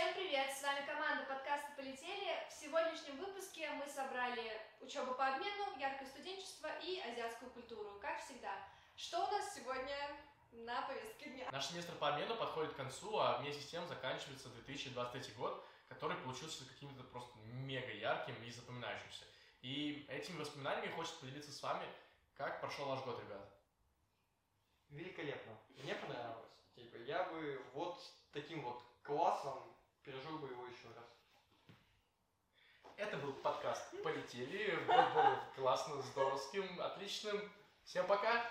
Всем привет! С вами команда подкаста «Полетели». В сегодняшнем выпуске мы собрали учебу по обмену, яркое студенчество и азиатскую культуру, как всегда. Что у нас сегодня на повестке дня? Наш семестр по обмену подходит к концу, а вместе с тем заканчивается 2023 год, который получился каким-то просто мега ярким и запоминающимся. И этими воспоминаниями хочется поделиться с вами, как прошел ваш год, ребят. Великолепно. Мне понравилось. Типа, я бы вот таким вот классом пережил бы его еще раз. Это был подкаст «Полетели». Год был классно, здоровским, отличным. Всем пока!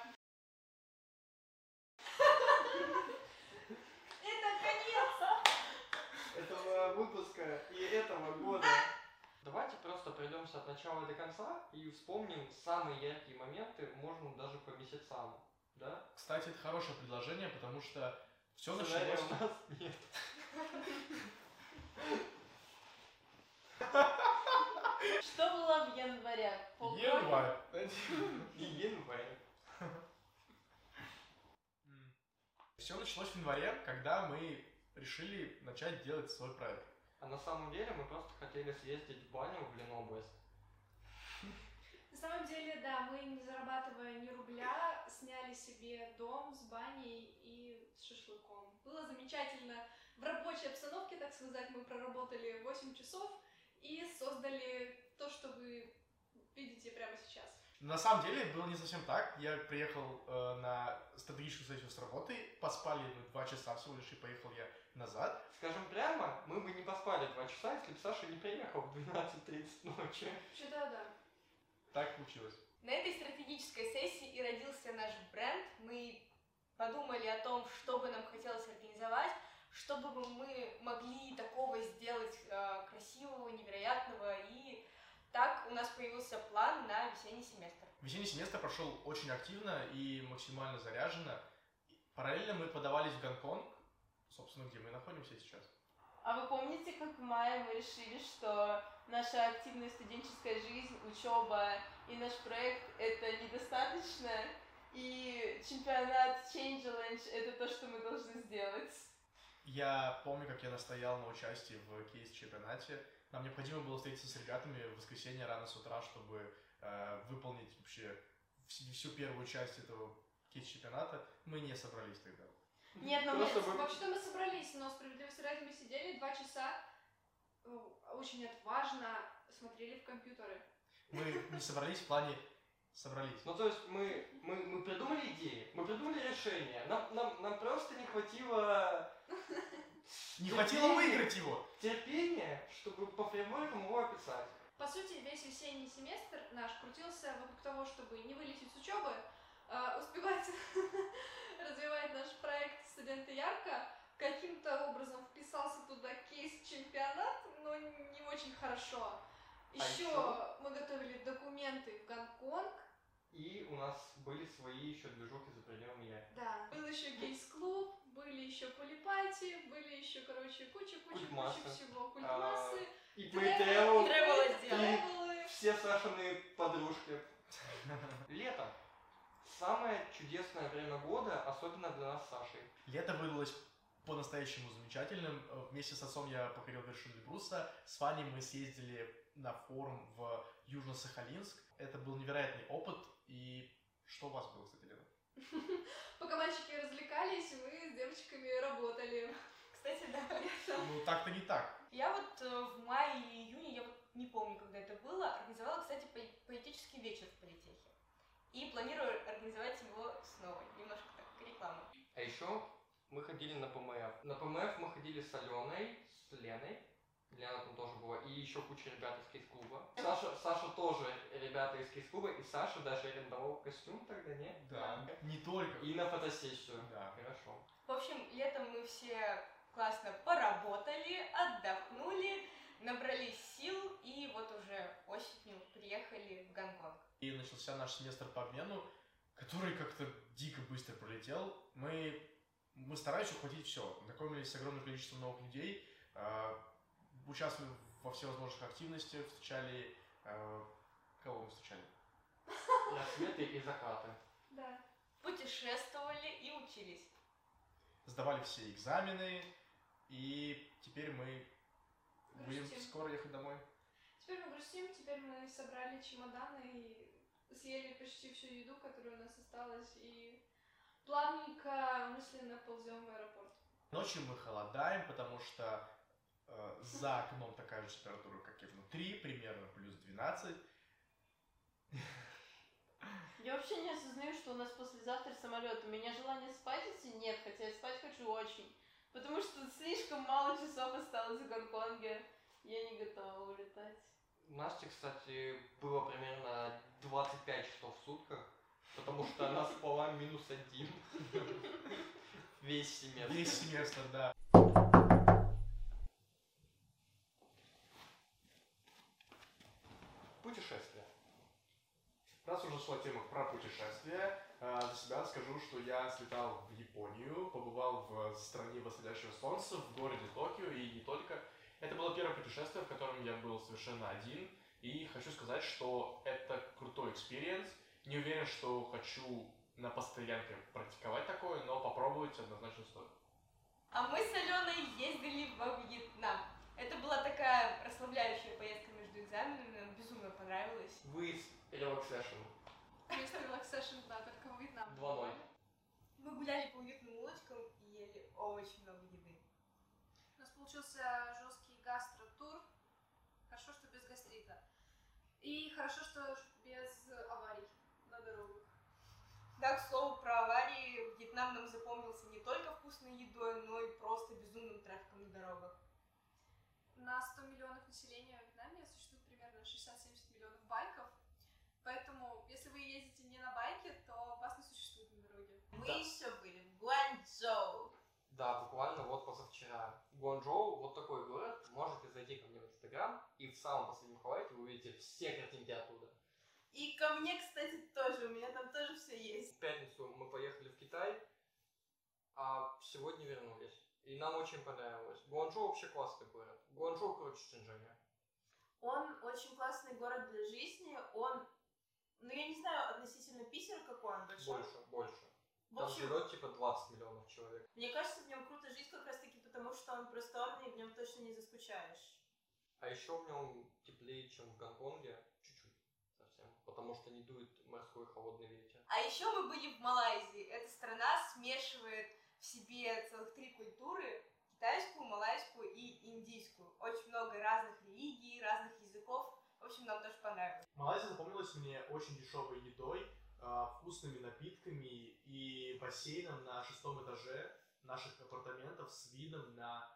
Это конец! Этого выпуска и этого года. Давайте просто пройдемся от начала до конца и вспомним самые яркие моменты, можно даже по месяцам. Да? Кстати, это хорошее предложение, потому что все Сценария началось... у нас нет. Что было в январе? Январь. И январь. Все началось в январе, когда мы решили начать делать свой проект. А на самом деле мы просто хотели съездить в баню в Ленобласть. На самом деле, да, мы, не зарабатывая ни рубля, сняли себе дом с баней и с шашлыком. Было замечательно. В рабочей обстановке, так сказать, мы проработали 8 часов и создали то, что вы видите прямо сейчас. На самом деле было не совсем так. Я приехал э, на стратегическую сессию с работы, поспали мы два часа всего лишь, и поехал я назад. Скажем прямо, мы бы не поспали два часа, если бы Саша не приехал в 12.30 ночи. Вообще-то да. Так получилось. На этой стратегической сессии и родился наш бренд. Мы подумали о том, что бы нам хотелось организовать, чтобы бы мы могли такого сделать э, красивого, невероятного. И так у нас появился план на весенний семестр. Весенний семестр прошел очень активно и максимально заряженно. Параллельно мы подавались в Гонконг, собственно, где мы находимся сейчас. А вы помните, как в мае мы решили, что наша активная студенческая жизнь, учеба и наш проект это недостаточно, и чемпионат Change Challenge это то, что мы должны сделать? Я помню, как я настоял на участии в кейс-чемпионате. Нам необходимо было встретиться с ребятами в воскресенье рано с утра, чтобы э, выполнить вообще вс- всю первую часть этого кейс-чемпионата. Мы не собрались тогда. Нет, но Просто мы... Вообще-то мы собрались, но справедливости ради мы сидели два часа, э, очень отважно смотрели в компьютеры. Мы не собрались в плане собрались. Ну то есть мы, мы, мы придумали идеи, мы придумали решение. Нам, нам, нам просто не хватило Не хватило выиграть его! терпения, чтобы по фреймворкам его описать. По сути, весь весенний семестр наш крутился вокруг того, чтобы не вылететь с учебы, а успевать развивать наш проект «Студенты ярко», каким-то образом вписался туда кейс-чемпионат, но не очень хорошо. Еще ещё? мы готовили документы в Гонконг, И у нас были свои еще движухи за пределами я. да. Был еще гейс-клуб, были еще полипати, были еще, короче, куча-куча-куча всего. Культмассы, И тревел, тревелы. все Сашины подружки. Лето. Самое чудесное время года, особенно для нас с Сашей. Лето выдалось по-настоящему замечательным. Э, Вместе с отцом я покорил вершину Эльбруса. С Ваней мы съездили на форум в Южно-Сахалинск. Это был невероятный опыт. И что у вас было, кстати, Лена? Пока мальчики развлекались, мы с девочками работали. Кстати, да. Ну, так-то не так. Я вот э, в мае или июне, я вот не помню, когда это было, организовала, кстати, по- поэтический вечер в политехе. И планирую организовать его снова. Немножко так, реклама. А еще мы ходили на ПМФ. На ПМФ мы ходили с Аленой, с Леной. Лена там тоже. И еще куча ребят из кейс-клуба. Саша, Саша тоже ребята из кейс-клуба. И Саша даже арендовал костюм тогда, не? Не только. И на фотосессию. Да. Хорошо. В общем, летом мы все классно поработали, отдохнули, набрались сил и вот уже осенью приехали в Гонконг. И начался наш семестр по обмену, который как-то дико быстро пролетел. Мы, мы старались ухватить все. Знакомились с огромным количеством новых людей, участвовали во всевозможных активностях, встречали... э, кого мы встречали? Рассветы и закаты. Да. Путешествовали и учились. Сдавали все экзамены, и теперь мы скоро ехать домой. Теперь мы грустим, теперь мы собрали чемоданы и съели почти всю еду, которая у нас осталась, и плавненько, мысленно ползем в аэропорт. Ночью мы холодаем, потому что за окном такая же температура, как и внутри, примерно плюс 12. Я вообще не осознаю, что у нас послезавтра самолет. У меня желания спать идти нет, хотя я спать хочу очень. Потому что слишком мало часов осталось в Гонконге. Я не готова улетать. У Насти, кстати, было примерно 25 часов в сутках, потому что она спала минус один. Весь семестр. Весь семестр, да. Путешествие. Раз уже шла путешествия, э, за себя скажу, что я слетал в Японию, побывал в стране восходящего солнца, в городе Токио и не только. Это было первое путешествие, в котором я был совершенно один, и хочу сказать, что это крутой experience. Не уверен, что хочу на постоянке практиковать такое, но попробовать однозначно стоит. А мы с Аленой ездили во Вьетнам. Это была такая расслабляющая поездка между экзаменами, нам безумно понравилось. Выезд relaxation. Есть relaxation, да, только в Вьетнам. 2-0. Мы гуляли по уютным улочкам и ели очень много еды. У нас получился жесткий гастротур. Хорошо, что без гастрита. И хорошо, что без аварий на дорогах. Да, к слову, про аварии Вьетнам нам запомнился не только вкусной едой, но и просто безумным трафиком на дорогах. На 100 миллионов населения в Вьетнаме существует примерно 60-70 миллионов байков. Поэтому, если вы ездите не на байке, то вас не существует на дороге. Мы Да. еще были в Гуанчжоу. Да, буквально вот позавчера. Гуанчжоу, вот такой город. Можете зайти ко мне в Инстаграм, и в самом последнем хайлайте вы увидите все картинки оттуда. И ко мне, кстати, тоже. У меня там тоже все есть. В пятницу мы поехали в Китай, а сегодня вернулись. И нам очень понравилось. Гуанчжоу вообще классный город. Гуанчжоу круче Шэньчжэня. Он очень классный город для жизни. Он, ну я не знаю относительно Питера какой он большой. Больше, больше. В Там общем, живет типа 20 миллионов человек. мне кажется, в нем круто жить как раз таки потому, что он просторный, и в нем точно не заскучаешь. А еще в нем теплее, чем в Гонконге. Чуть-чуть. Совсем. Потому что не дует морской холодный ветер. А еще мы были в Малайзии. Эта страна смешивает в себе целых три культуры. Китайскую, малайскую и индийскую. Очень много разных религий, разных языков. В общем, нам тоже понравилось. Малайзия запомнилась мне очень дешевой едой, вкусными напитками и бассейном на шестом этаже наших апартаментов с видом на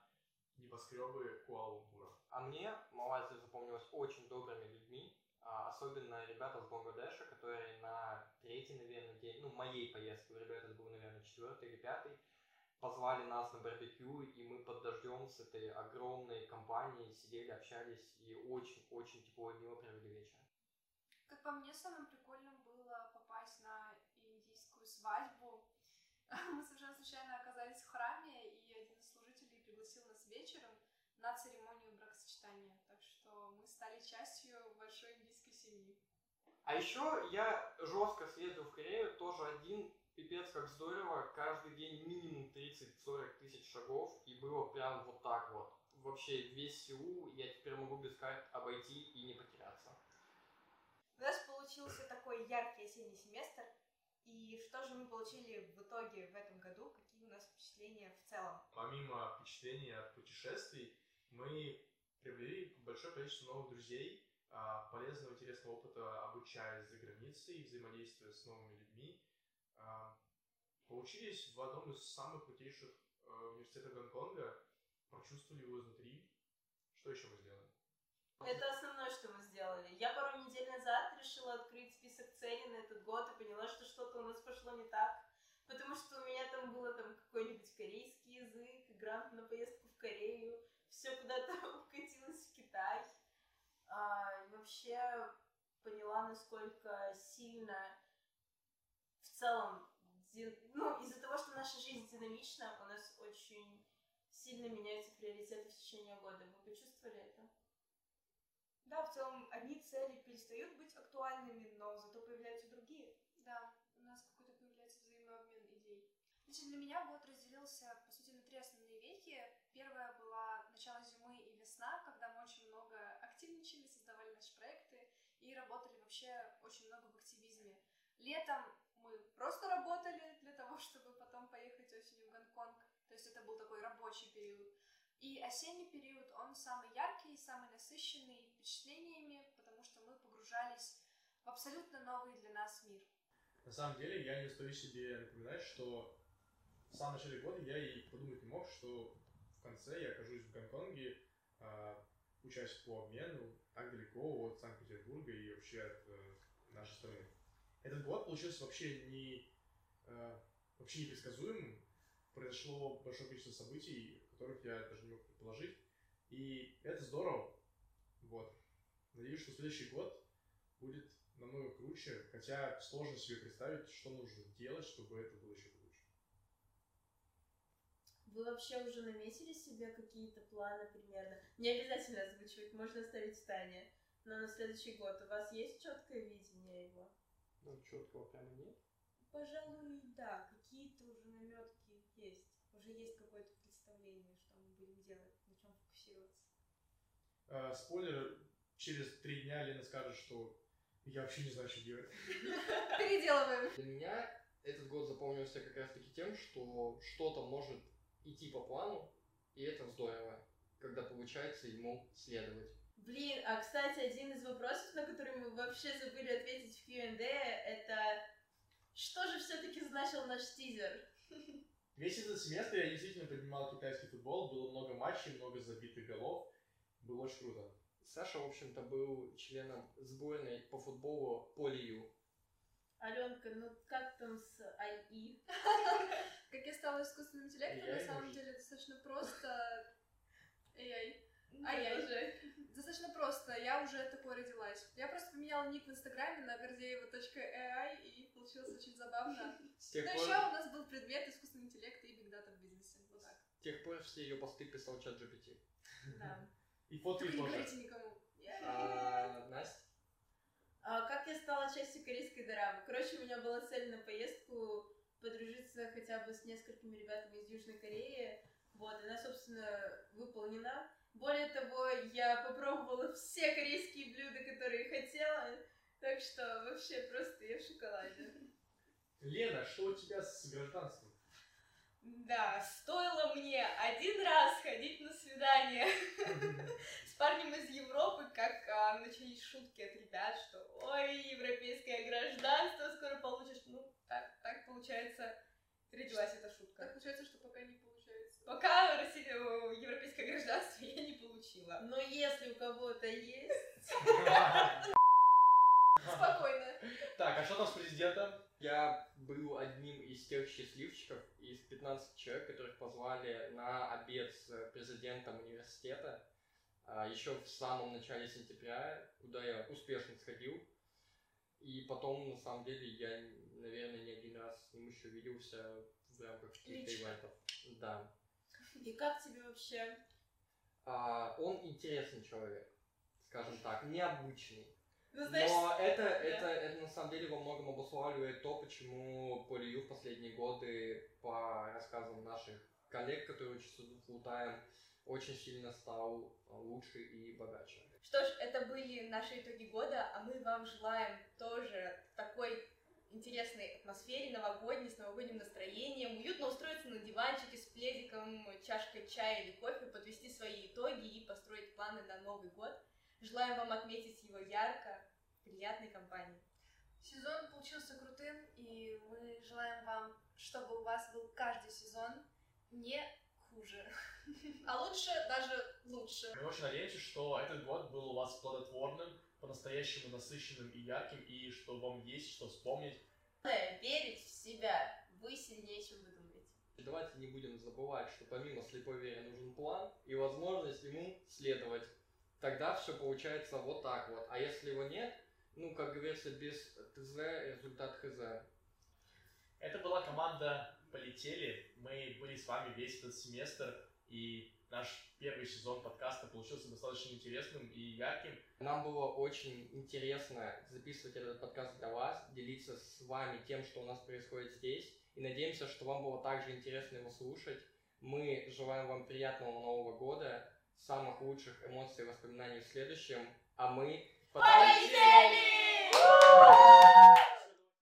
небоскребы Куала-Лумпура. А мне Малайзия запомнилась очень добрыми людьми, а особенно ребята с Бангладеша, которые на третий, наверное, день, ну, моей поездки, у ребят это был, наверное, четвертый или пятый, позвали нас на барбекю, и мы под дождем с этой огромной компанией сидели, общались и очень-очень тепло и мило провели вечер. Как по мне, самым прикольным было попасть на индийскую свадьбу. Мы совершенно случайно оказались в храме, и один из служителей пригласил нас вечером на церемонию бракосочетания. Так что мы стали частью большой индийской семьи. А еще я жестко съездил в Корею, тоже один, пипец как здорово, каждый день минимум 30-40 тысяч шагов, и было прям вот так вот. Вообще весь Сеул я теперь могу без карт обойти и не потеряться. У нас получился такой яркий осенний семестр. И что же мы получили в итоге в этом году? Какие у нас впечатления в целом? Помимо впечатлений от путешествий, мы приобрели большое количество новых друзей, а, полезного, интересного опыта, обучаясь за границей, взаимодействуя с новыми людьми. А, Поучились в одном из самых крутейших э, университетов Гонконга, прочувствовали его изнутри. Что еще мы сделали? Это основное, что мы сделали. Я пару недель назад решила открыть список целей на этот год и поняла, что что-то у нас пошло не так. Потому что у меня там было там какой-нибудь корейский язык, грант на поездку в Корею, все куда-то укатилось в Китай. А, и вообще поняла, насколько сильно в целом, ну, из-за того, что наша жизнь динамична, у нас очень сильно меняются приоритеты в течение года. Вы почувствовали это? Да, в целом одни цели перестают быть актуальными, но зато появляются другие. Да, у нас какой-то появляется взаимный обмен идей. Значит, для меня год разделился, по сути, на три основные веки. Первая была начало зимы и весна, когда мы очень много активничали, создавали наши проекты и работали вообще очень много в активизме. Летом мы просто работали для того, чтобы потом поехать осенью в Гонконг. То есть это был такой рабочий период. И осенний период, он самый яркий, самый насыщенный впечатлениями, потому что мы погружались в абсолютно новый для нас мир. На самом деле, я не устаю себе напоминать, что в самом начале года я и подумать не мог, что в конце я окажусь в Гонконге, а, учась по обмену так далеко от Санкт-Петербурга и вообще от э, нашей страны. Этот год получился вообще не э, вообще непредсказуемым. Произошло большое количество событий, которых я даже не мог предположить. И это здорово. Вот. Надеюсь, что следующий год будет намного круче, хотя сложно себе представить, что нужно делать, чтобы это было еще круче. Вы вообще уже наметили себе какие-то планы примерно? Не обязательно озвучивать, можно оставить в тайне. Но на следующий год у вас есть четкое видение его? Ну, четкого прямо нет. Пожалуй, да, какие-то уже наметки есть. Уже есть какое-то представление, что мы будем делать, на чем фокусироваться. Э, спойлер, через три дня Лена скажет, что я вообще не знаю, что делать. Переделываем. Для меня этот год запомнился как раз таки тем, что что-то может идти по плану, и это здорово, когда получается ему следовать. Блин, а кстати, один из вопросов, на который мы вообще забыли ответить в Q&A, это что же все-таки значил наш тизер? Весь этот семестр я действительно поднимал китайский футбол, было много матчей, много забитых голов. Было очень круто. Саша, в общем-то, был членом сборной по футболу по Лию. Аленка, ну как там с АИ? Как я стала искусственным интеллектом, на самом деле достаточно просто. Ай-яй. Ну, Ай-яй. Продолжай. Достаточно просто, я уже такой родилась. Я просто поменяла ник в инстаграме на гордеева.ai и получилось очень забавно. С тех, Но пор, еще у нас был предмет искусственный интеллект и бигдата в бизнесе. Вот так. с тех пор все ее посты писал чат GPT. Да. И фотки Только не тоже. говорите никому. А, Настя? А как я стала частью корейской дорамы? Короче, у меня была цель на поездку подружиться хотя бы с несколькими ребятами из Южной Кореи. Вот, она, собственно, выполнена. Более того, я попробовала все корейские блюда, которые хотела. Так что вообще просто я в шоколаде. Лена, что у тебя с гражданством? Да, стоило мне один раз ходить на свидание из Европы, как а, начались шутки от ребят, что ой, европейское гражданство скоро получишь. Ну, так, так получается, родилась эта Так шутка. получается, что пока не получается. Пока Россия, э, европейское гражданство я не получила. Но если у кого-то есть... Спокойно. Так, а что там с президентом? Я был одним из тех счастливчиков из 15 человек, которых позвали на обед с президентом университета еще в самом начале сентября, куда я успешно сходил. И потом, на самом деле, я, наверное, не один раз с ним еще виделся в рамках каких-то ивентов. Да. И как тебе вообще? А, он интересный человек, скажем так, необычный. Ну, знаешь, Но это, это, это на самом деле во многом обуславливает то, почему Полию в последние годы, по рассказам наших коллег, которые учатся в Фултайм, очень сильно стал а, лучше и богаче. Что ж, это были наши итоги года, а мы вам желаем тоже такой интересной атмосфере, новогодней, с новогодним настроением, уютно устроиться на диванчике с пледиком, чашкой чая или кофе, подвести свои итоги и построить планы на Новый год. Желаем вам отметить его ярко, в приятной компании. Сезон получился крутым, и мы желаем вам, чтобы у вас был каждый сезон не хуже. А лучше даже лучше. Мы очень надеемся, что этот год был у вас плодотворным, по-настоящему насыщенным и ярким, и что вам есть что вспомнить. главное верить в себя. Вы сильнее, чем вы думаете. Давайте не будем забывать, что помимо слепой веры нужен план и возможность ему следовать. Тогда все получается вот так вот. А если его нет, ну, как говорится, без ТЗ результат ХЗ. Это была команда «Полетели». Мы были с вами весь этот семестр, и наш первый сезон подкаста получился достаточно интересным и ярким. Нам было очень интересно записывать этот подкаст для вас, делиться с вами тем, что у нас происходит здесь. И надеемся, что вам было также интересно его слушать. Мы желаем вам приятного Нового года, самых лучших эмоций и воспоминаний в следующем. А мы Полетели!